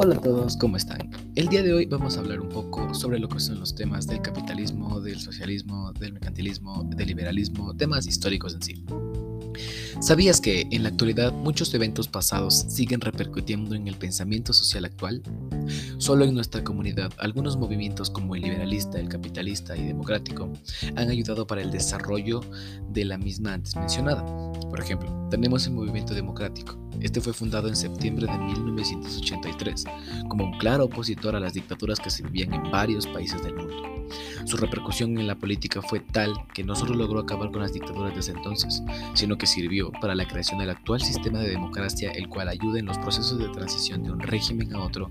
Hola a todos, ¿cómo están? El día de hoy vamos a hablar un poco sobre lo que son los temas del capitalismo, del socialismo, del mercantilismo, del liberalismo, temas históricos en sí. ¿Sabías que en la actualidad muchos eventos pasados siguen repercutiendo en el pensamiento social actual? Solo en nuestra comunidad, algunos movimientos como el liberalista, el capitalista y democrático han ayudado para el desarrollo de la misma antes mencionada. Por ejemplo, tenemos el movimiento democrático. Este fue fundado en septiembre de 1983 como un claro opositor a las dictaduras que se vivían en varios países del mundo. Su repercusión en la política fue tal que no solo logró acabar con las dictaduras desde entonces, sino que sirvió para la creación del actual sistema de democracia, el cual ayuda en los procesos de transición de un régimen a otro,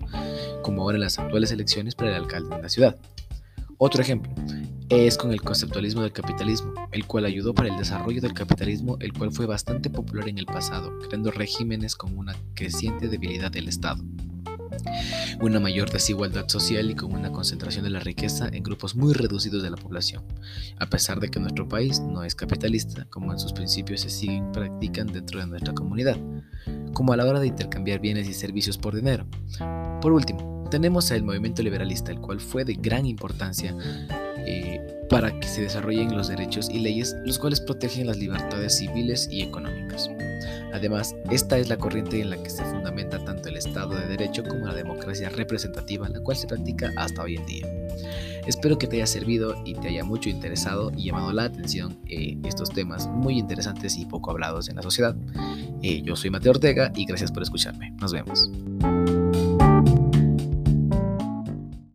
como ahora en las actuales elecciones para el alcalde de la ciudad. Otro ejemplo es con el conceptualismo del capitalismo, el cual ayudó para el desarrollo del capitalismo, el cual fue bastante popular en el pasado, creando regímenes con una creciente debilidad del Estado una mayor desigualdad social y con una concentración de la riqueza en grupos muy reducidos de la población, a pesar de que nuestro país no es capitalista, como en sus principios se siguen practican dentro de nuestra comunidad, como a la hora de intercambiar bienes y servicios por dinero. Por último, tenemos el movimiento liberalista, el cual fue de gran importancia eh, para que se desarrollen los derechos y leyes, los cuales protegen las libertades civiles y económicas. Además, esta es la corriente en la que se fundamenta tanto el Estado de Derecho como la democracia representativa, la cual se practica hasta hoy en día. Espero que te haya servido y te haya mucho interesado y llamado la atención eh, estos temas muy interesantes y poco hablados en la sociedad. Eh, yo soy Mateo Ortega y gracias por escucharme. Nos vemos.